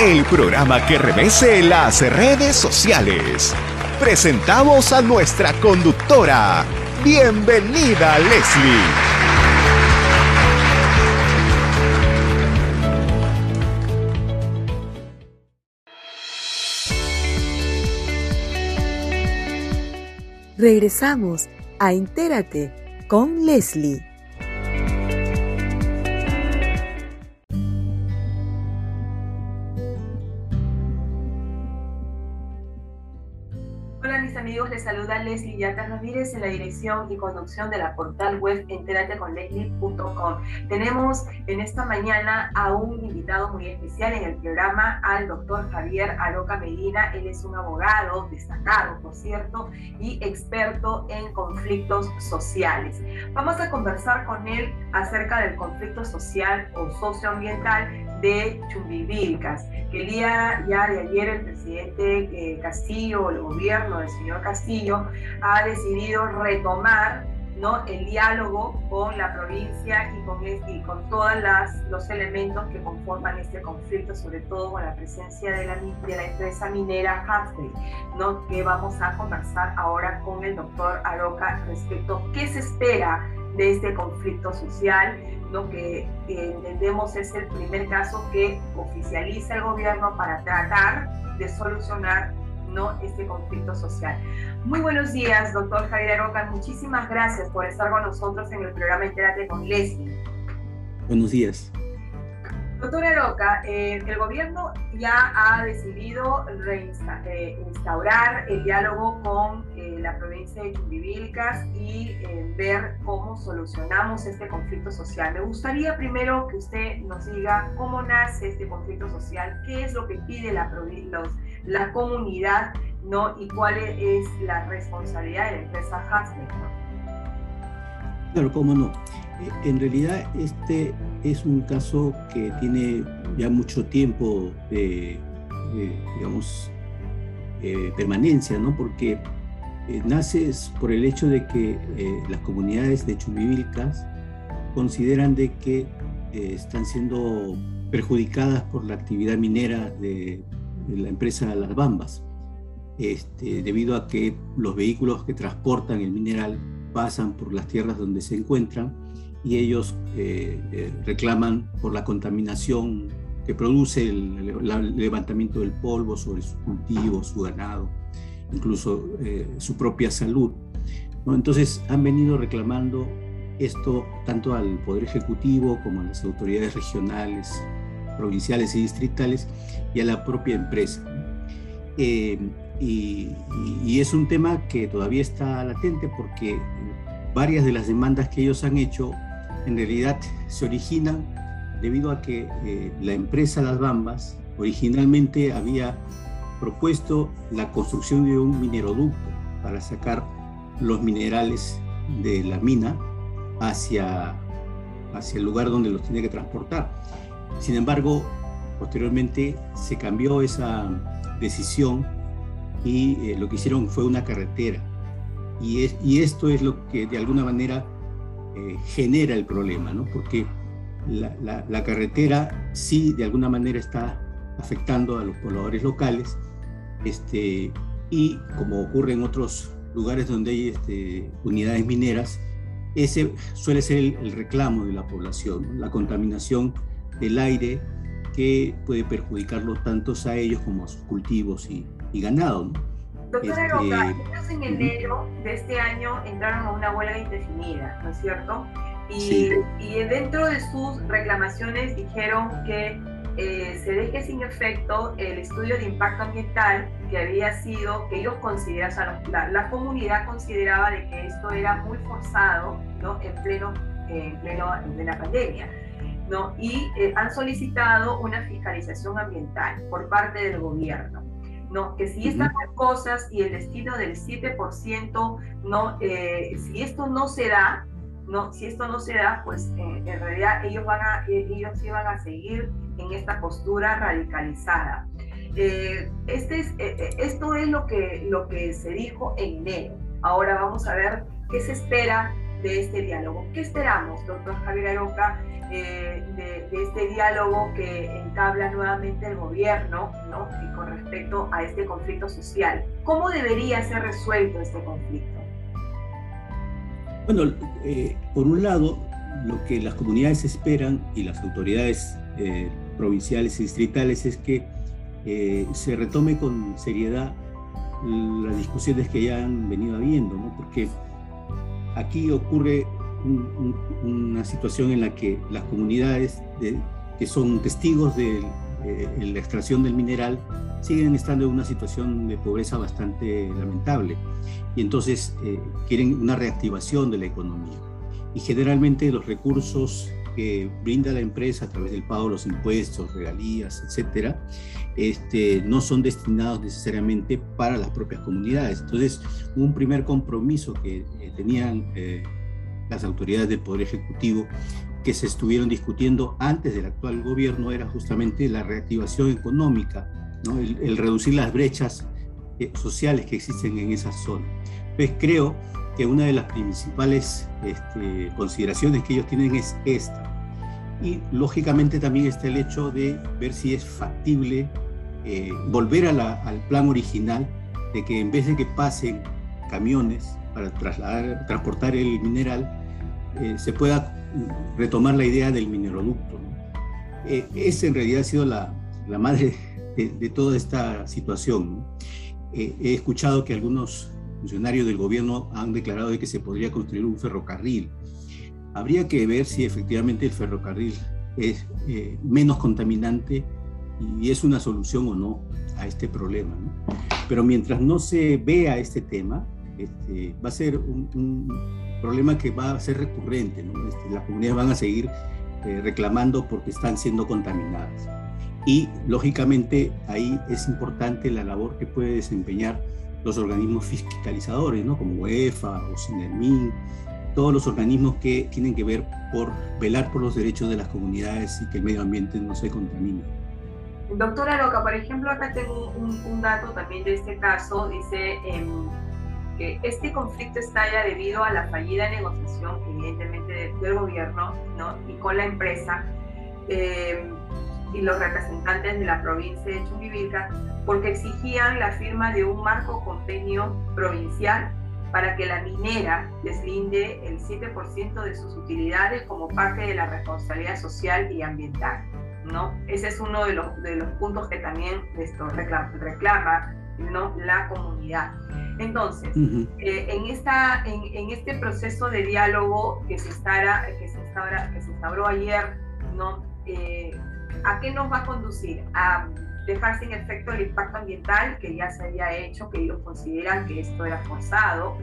El programa que revese las redes sociales. Presentamos a nuestra conductora. Bienvenida, Leslie. Regresamos a Entérate con Leslie. Les saluda Leslie Yata Ramírez en la dirección y conducción de la portal web enterateconleslie.com. Tenemos en esta mañana a un invitado muy especial en el programa, al doctor Javier Aroca Medina. Él es un abogado destacado, por cierto, y experto en conflictos sociales. Vamos a conversar con él acerca del conflicto social o socioambiental de Chumbivilcas, que el día ya de ayer el presidente eh, Castillo, el gobierno del señor Castillo, ha decidido retomar ¿no? el diálogo con la provincia y con, este, con todos los elementos que conforman este conflicto, sobre todo con la presencia de la, de la empresa minera Huxley, ¿no? que vamos a conversar ahora con el doctor Aroca respecto a qué se espera de este conflicto social, lo que, entendemos es el primer caso que oficializa el gobierno para tratar de solucionar ¿no? este conflicto social. Muy buenos días, doctor Javier Aroca. Muchísimas gracias por estar con nosotros en el programa Entérate con Leslie. Buenos días. Doctora Roca, eh, el gobierno ya ha decidido reinstaurar eh, el diálogo con eh, la provincia de Chumbivilcas y ver cómo solucionamos este conflicto social. Me gustaría primero que usted nos diga cómo nace este conflicto social, qué es lo que pide la, la comunidad ¿no? y cuál es la responsabilidad de la empresa Hasbro. Claro, cómo no. En realidad este es un caso que tiene ya mucho tiempo de, digamos, eh, permanencia, ¿no? Porque eh, nace por el hecho de que eh, las comunidades de Chumbivilcas consideran de que están siendo perjudicadas por la actividad minera de, la empresa Las Bambas, este, debido a que los vehículos que transportan el mineral pasan por las tierras donde se encuentran y ellos eh, eh, reclaman por la contaminación que produce el, levantamiento del polvo sobre sus cultivos, su ganado, incluso eh, su propia salud. Entonces han venido reclamando esto tanto al Poder Ejecutivo como a las autoridades regionales, provinciales y distritales y a la propia empresa. y, y, es un tema que todavía está latente porque varias de las demandas que ellos han hecho en realidad se originan debido a que eh, la empresa Las Bambas originalmente había propuesto la construcción de un mineroducto para sacar los minerales de la mina hacia, hacia el lugar donde los tiene que transportar. Sin embargo, posteriormente se cambió esa decisión y eh, lo que hicieron fue una carretera. Y, y esto es lo que de alguna manera eh, genera el problema, ¿no? Porque la, carretera sí de alguna manera está afectando a los pobladores locales, este, y como ocurre en otros lugares donde hay este, unidades mineras, ese suele ser el, reclamo de la población, la contaminación del aire que puede perjudicarlos tanto a ellos como a sus cultivos y, y ganado. ¿no? Doctora este, Roca, ellos en enero de este año entraron a una huelga indefinida, ¿no es cierto? Y, y dentro de sus reclamaciones dijeron que eh, se deje sin efecto el estudio de impacto ambiental que había sido, que ellos consideraban, o sea, la, comunidad consideraba de que esto era muy forzado, ¿no? En pleno, en pleno de la pandemia. ¿no? Y eh, han solicitado una fiscalización ambiental por parte del gobierno. ¿no? Que si estas cosas y el destino del 7%, ¿no? Eh, si esto no se da, ¿no? Si esto no se da, pues eh, en realidad ellos, van a, eh, ellos iban a seguir en esta postura radicalizada. este es, esto es lo que, lo que se dijo en enero. Ahora vamos a ver qué se espera de este diálogo. ¿Qué esperamos, doctor Javier Aroca, eh, de, este diálogo que entabla nuevamente el gobierno ¿no? con respecto a este conflicto social? ¿Cómo debería ser resuelto este conflicto? Bueno, eh, por un lado, lo que las comunidades esperan y las autoridades eh, provinciales y distritales es que se retome con seriedad las discusiones que ya han venido habiendo, ¿no? porque aquí ocurre una situación en la que las comunidades que son testigos de, la extracción del mineral siguen estando en una situación de pobreza bastante lamentable y entonces eh, quieren una reactivación de la economía. Y generalmente los recursos que brinda la empresa a través del pago de los impuestos, regalías, etcétera, este, no son destinados necesariamente para las propias comunidades. Entonces, un primer compromiso que eh, tenían eh, las autoridades del Poder Ejecutivo que se estuvieron discutiendo antes del actual gobierno era justamente la reactivación económica, ¿no? el, reducir las brechas eh, sociales que existen en esa zona. Pues creo que una de las principales este, consideraciones que ellos tienen es esta. Y lógicamente también está el hecho de ver si es factible eh, volver al plan original de que en vez de que pasen camiones para trasladar, transportar el mineral, eh, se pueda retomar la idea del mineroducto. Eh, esa en realidad ha sido la, la madre de, toda esta situación. he escuchado que algunos funcionarios del gobierno han declarado de que se podría construir un ferrocarril. Habría que ver si efectivamente el ferrocarril es eh, menos contaminante y es una solución o no a este problema. Pero mientras no se vea este tema, este, va a ser un, problema que va a ser recurrente. Este, las comunidades van a seguir eh, reclamando porque están siendo contaminadas. Y lógicamente ahí es importante la labor que puede desempeñar los organismos fiscalizadores, ¿no? como UEFA o SINERMIN, todos los organismos que tienen que ver por velar por los derechos de las comunidades y que el medio ambiente no se contamine. Doctora Loca, por ejemplo, acá tengo un, dato también de este caso, dice em, que este conflicto estalla debido a la fallida negociación, evidentemente, del gobierno ¿no? y con la empresa. Eh, y los representantes de la provincia de Chumbivilca porque exigían la firma de un marco convenio provincial para que la minera deslinde el 7% de sus utilidades como parte de la responsabilidad social y ambiental. ¿no? Ese es uno de los, de los puntos que también esto reclama, reclama ¿no? la comunidad. Entonces, eh, en, esta, en, en, este proceso de diálogo que se, estará, que se, que se instauró ayer, ¿no? Eh, ¿A qué nos va a conducir? A dejar sin efecto el impacto ambiental que ya se había hecho, que ellos consideran que esto era forzado,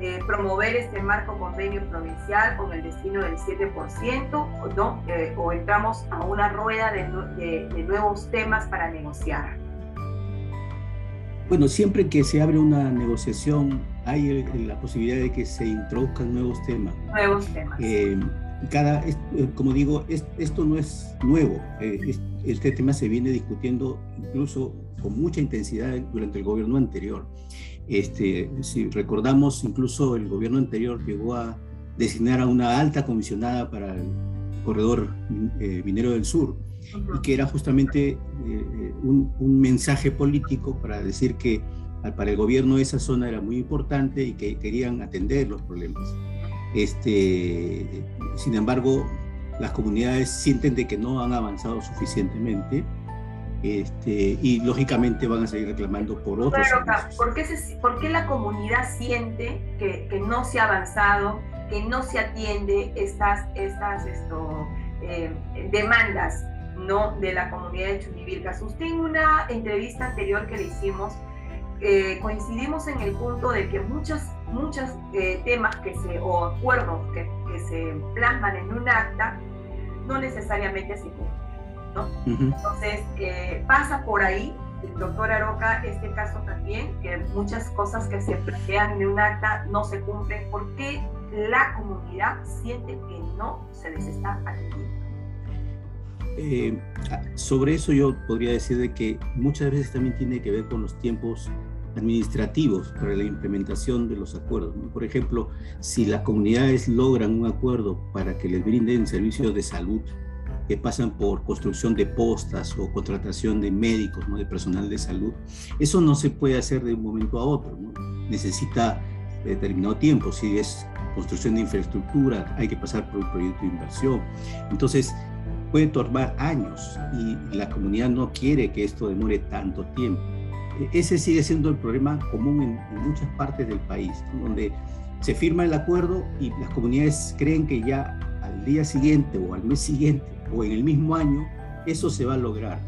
eh, promover este marco convenio provincial con el destino del 7%, o, ¿no? Eh, o entramos a una rueda de, de, nuevos temas para negociar. Bueno, siempre que se abre una negociación hay la posibilidad de que se introduzcan nuevos temas. Nuevos temas. Eh, cada, eh, como digo, esto no es nuevo. Eh, este tema se viene discutiendo incluso con mucha intensidad durante el gobierno anterior. Este, si recordamos, incluso el gobierno anterior llegó a designar a una alta comisionada para el corredor eh, minero del sur, y que era justamente un, un, mensaje político para decir que para el gobierno esa zona era muy importante y que querían atender los problemas. Este, sin embargo, las comunidades sienten de que no han avanzado suficientemente este, y lógicamente van a seguir reclamando por otros. ¿por, qué ¿por qué la comunidad siente que, que, no se ha avanzado, que no se atiende estas, estas esto, eh, demandas ¿no? de la comunidad de Chunivircas? Usted en una entrevista anterior que le hicimos, eh, coincidimos en el punto de que muchos muchos eh, temas que se, o acuerdos que, que, se plasman en un acta no necesariamente se cumplen. ¿no? Entonces, eh, pasa por ahí doctor Aroca, este caso también, que muchas cosas que se plantean en un acta no se cumplen. ¿Por qué la comunidad siente que no se les está atendiendo? Eh, sobre eso yo podría decir de que muchas veces también tiene que ver con los tiempos administrativos para la implementación de los acuerdos. Por ejemplo, si las comunidades logran un acuerdo para que les brinden servicios de salud que pasan por construcción de postas o contratación de médicos, ¿no? de personal de salud, eso no se puede hacer de un momento a otro. Necesita determinado tiempo. Si es construcción de infraestructura, hay que pasar por un proyecto de inversión. Entonces, puede tomar años y la comunidad no quiere que esto demore tanto tiempo. Ese sigue siendo el problema común en, muchas partes del país, donde se firma el acuerdo y las comunidades creen que ya al día siguiente o al mes siguiente o en el mismo año eso se va a lograr.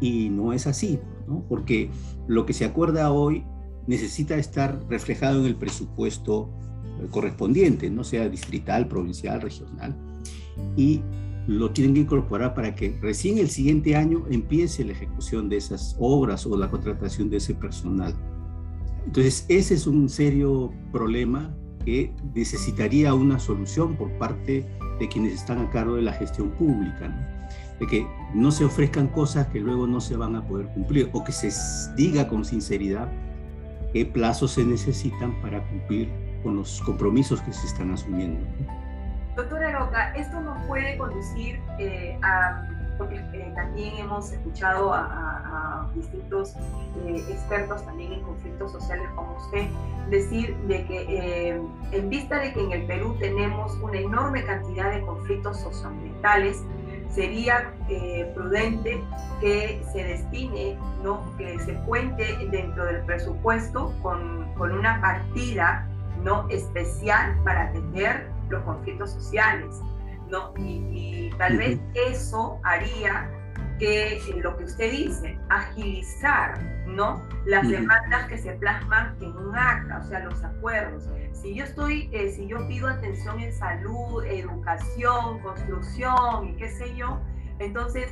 Y no es así, ¿no? porque lo que se acuerda hoy necesita estar reflejado en el presupuesto correspondiente, no sea distrital, provincial, regional. Y lo tienen que incorporar para que recién el siguiente año empiece la ejecución de esas obras o la contratación de ese personal. Entonces, ese es un serio problema que necesitaría una solución por parte de quienes están a cargo de la gestión pública, de que no se ofrezcan cosas que luego no se van a poder cumplir o que se diga con sinceridad qué plazos se necesitan para cumplir con los compromisos que se están asumiendo. Doctora Roca, esto nos puede conducir eh, a, porque eh, también hemos escuchado a, distintos eh, expertos también en conflictos sociales como usted, decir de que en vista de que en el Perú tenemos una enorme cantidad de conflictos socioambientales, sería prudente que se destine, ¿no? que se cuente dentro del presupuesto con, con una partida ¿no? especial para atender los conflictos sociales, ¿no? Y, tal vez eso haría que eh, lo que usted dice, agilizar, ¿no? Las demandas que se plasman en un acta, o sea, los acuerdos. Si yo estoy, eh, si yo pido atención en salud, educación, construcción y qué sé yo, entonces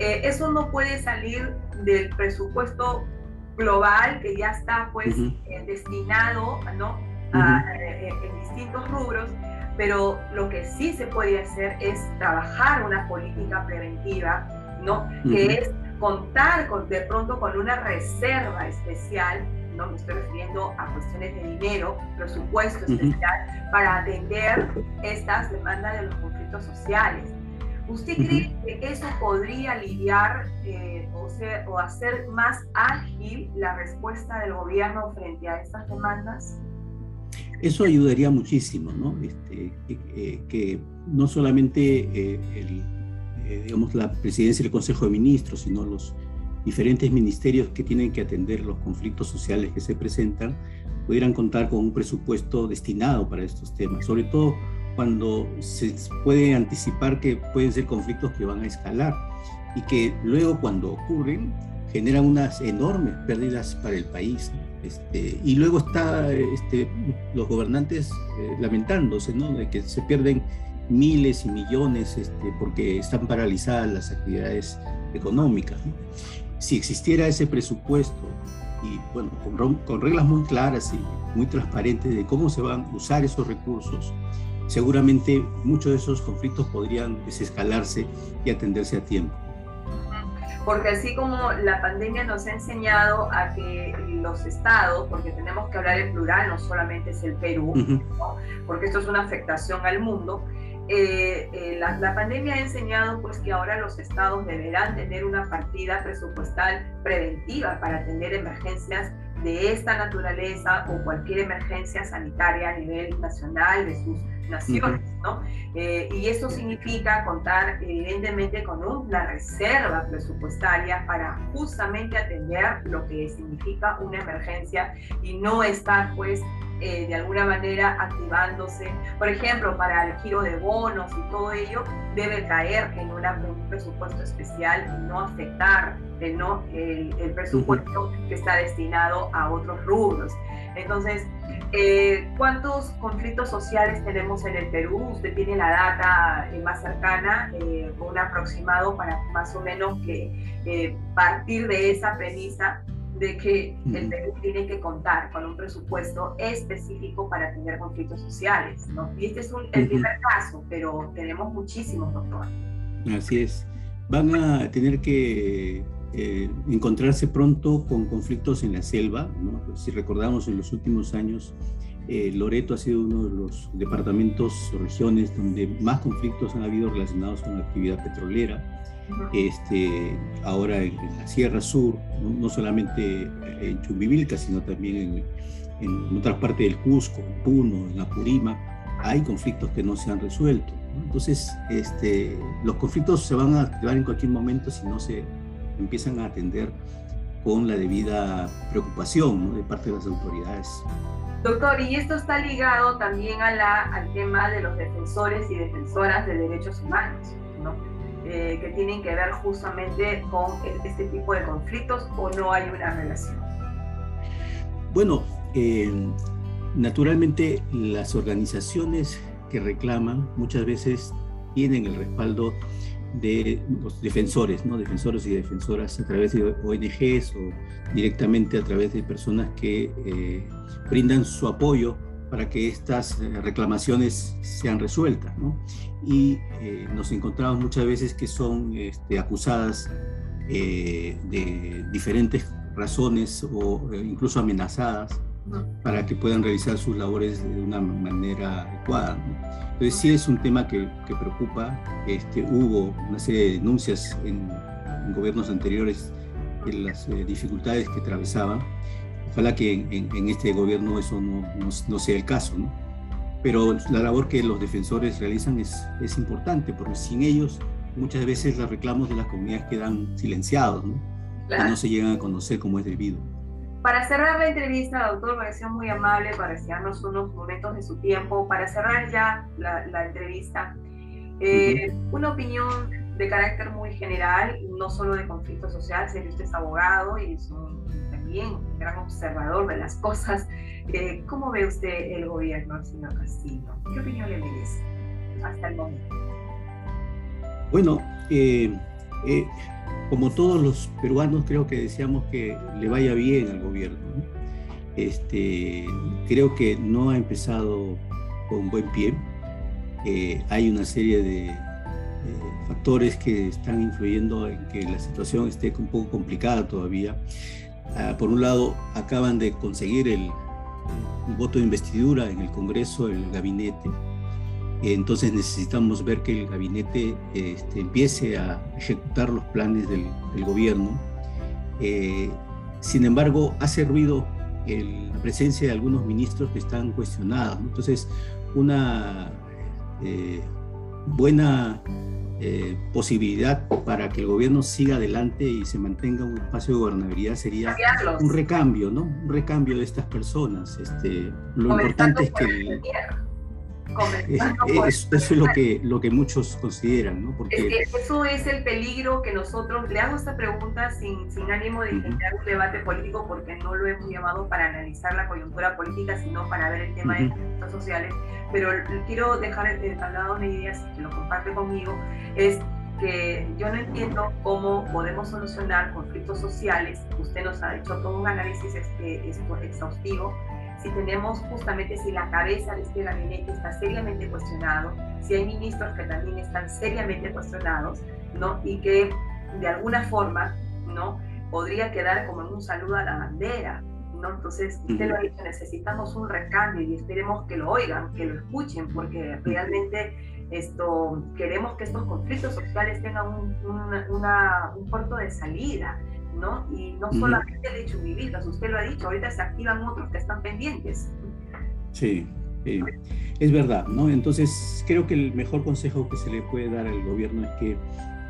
eh, eso no puede salir del presupuesto global que ya está pues destinado, ¿no? en distintos rubros, pero lo que sí se puede hacer es trabajar una política preventiva, ¿no? Que es contar con, de pronto con una reserva especial, no me estoy refiriendo a cuestiones de dinero, presupuesto especial, para atender estas demandas de los conflictos sociales. ¿Usted cree que eso podría aliviar eh, o, o hacer más ágil la respuesta del gobierno frente a estas demandas? Eso ayudaría muchísimo, ¿no? Este, que, no solamente eh, eh, digamos, la presidencia y el Consejo de Ministros, sino los diferentes ministerios que tienen que atender los conflictos sociales que se presentan, pudieran contar con un presupuesto destinado para estos temas, sobre todo cuando se puede anticipar que pueden ser conflictos que van a escalar y que luego cuando ocurren generan unas enormes pérdidas para el país. Este, y luego está este, los gobernantes eh, lamentándose, ¿no? De que se pierden miles y millones este, porque están paralizadas las actividades económicas. Si existiera ese presupuesto y bueno, con, con, reglas muy claras y muy transparentes de cómo se van a usar esos recursos, seguramente muchos de esos conflictos podrían desescalarse y atenderse a tiempo porque así como la pandemia nos ha enseñado a que los estados, porque tenemos que hablar en plural, no solamente es el Perú, porque esto es una afectación al mundo, eh, eh, la, la, pandemia ha enseñado pues que ahora los estados deberán tener una partida presupuestal preventiva para atender emergencias de esta naturaleza o cualquier emergencia sanitaria a nivel nacional de sus naciones, ¿no? Eh, y esto significa contar evidentemente con una reserva presupuestaria para justamente atender lo que significa una emergencia y no estar pues eh, de alguna manera activándose. Por ejemplo, para el giro de bonos y todo ello, debe caer en un presupuesto especial y no afectar el, el, presupuesto que está destinado a otros rubros. Entonces, Eh, ¿Cuántos conflictos sociales tenemos en el Perú? Usted tiene la data eh, más cercana, eh, un aproximado para más o menos que partir de esa premisa de que el Perú tiene que contar con un presupuesto específico para atender conflictos sociales. ¿no? Y este es el primer caso, pero tenemos muchísimos, doctor. Así es. Van a tener que eh, encontrarse pronto con conflictos en la selva. Si recordamos en los últimos años, eh, Loreto ha sido uno de los departamentos o regiones donde más conflictos han habido relacionados con la actividad petrolera. Este, ahora en, la Sierra Sur, no, solamente en Chumbivilca, sino también en, en otras partes del Cusco, en Puno, en Apurima, hay conflictos que no se han resuelto. Entonces, este, los conflictos se van a activar en cualquier momento si no se empiezan a atender con la debida preocupación de parte de las autoridades. Doctor, y esto está ligado también a la, al tema de los defensores y defensoras de derechos humanos, ¿no? Eh, que tienen que ver justamente con este tipo de conflictos o no hay una relación. Bueno, eh, naturalmente las organizaciones que reclaman muchas veces tienen el respaldo de los defensores, ¿no? defensores y defensoras a través de ONGs o directamente a través de personas que eh, brindan su apoyo para que estas eh, reclamaciones sean resueltas. ¿no? Y eh, nos encontramos muchas veces que son este, acusadas de diferentes razones o incluso amenazadas para que puedan realizar sus labores de una manera adecuada. Entonces sí es un tema que, que preocupa. Este, hubo una serie de denuncias en, gobiernos anteriores de las eh, dificultades que atravesaban. Ojalá que en, este gobierno eso no, no, sea el caso. Pero la labor que los defensores realizan es, es importante, porque sin ellos muchas veces los reclamos de las comunidades quedan silenciados ¿no? y no se llegan a conocer como es debido. Para cerrar la entrevista, doctor, pareció muy amable para desearnos unos momentos de su tiempo. Para cerrar ya la, entrevista, eh, una opinión de carácter muy general, no solo de conflicto social, que usted es abogado y es también un gran observador de las cosas. Eh, ¿Cómo ve usted el gobierno, señor Castillo? ¿Qué opinión le merece hasta el momento? Bueno, eh, eh como todos los peruanos, creo que deseamos que le vaya bien al gobierno. Este, creo que no ha empezado con buen pie. Eh, hay una serie de factores que están influyendo en que la situación esté un poco complicada todavía. Ah, por un lado, acaban de conseguir el voto de investidura en el Congreso, el gabinete entonces necesitamos ver que el gabinete este, empiece a ejecutar los planes del, gobierno. Eh, sin embargo, hace ruido la presencia de algunos ministros que están cuestionados. Entonces, una eh, buena eh, posibilidad para que el gobierno siga adelante y se mantenga un espacio de gobernabilidad sería un recambio, ¿no? Un recambio de estas personas. Este, lo importante es que... Eso es lo que, lo que muchos consideran, ¿no? Porque... eso es el peligro que nosotros, le hago esta pregunta sin, sin ánimo de generar un debate político, porque no lo hemos llamado para analizar la coyuntura política, sino para ver el tema de conflictos sociales, pero quiero dejar al lado una idea, si lo comparte conmigo, es que yo no entiendo cómo podemos solucionar conflictos sociales. Usted nos ha hecho todo un análisis este, exhaustivo si tenemos justamente si la cabeza de este gabinete está seriamente cuestionado, si hay ministros que también están seriamente cuestionados, ¿no? Y que de alguna forma, ¿no? Podría quedar como en un saludo a la bandera, ¿no? Entonces, usted lo ha dicho, necesitamos un recambio y esperemos que lo oigan, que lo escuchen, porque realmente esto, queremos que estos conflictos sociales tengan un, un puerto de salida, ¿no? Y no solamente de Chumbivilcas, usted lo ha dicho, ahorita se activan otros que están pendientes. Sí, es verdad, ¿no? Entonces, creo que el mejor consejo que se le puede dar al gobierno es que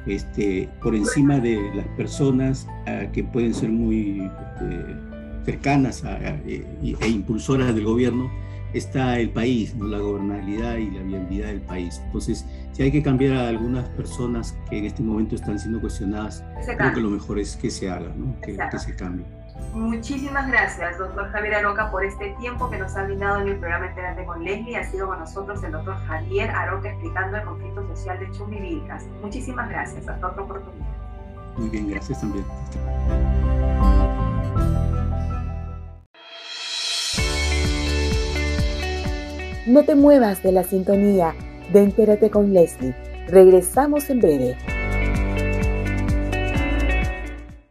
este, por encima de las personas ah, que pueden ser muy este, cercanas e, e impulsoras del gobierno, está el país, ¿no? la gobernabilidad y la viabilidad del país. Entonces, si hay que cambiar a algunas personas que en este momento están siendo cuestionadas, creo que lo mejor es que se haga, ¿no? que, se cambie. Muchísimas gracias, doctor Javier Aroca, por este tiempo que nos ha brindado en el programa Entérate con Leslie. Ha sido con nosotros el doctor Javier Aroca explicando el conflicto social de Chumbivilcas. Muchísimas gracias. Hasta otra oportunidad. Muy bien, gracias también. No te muevas de la sintonía de Entérate con Leslie. Regresamos en breve.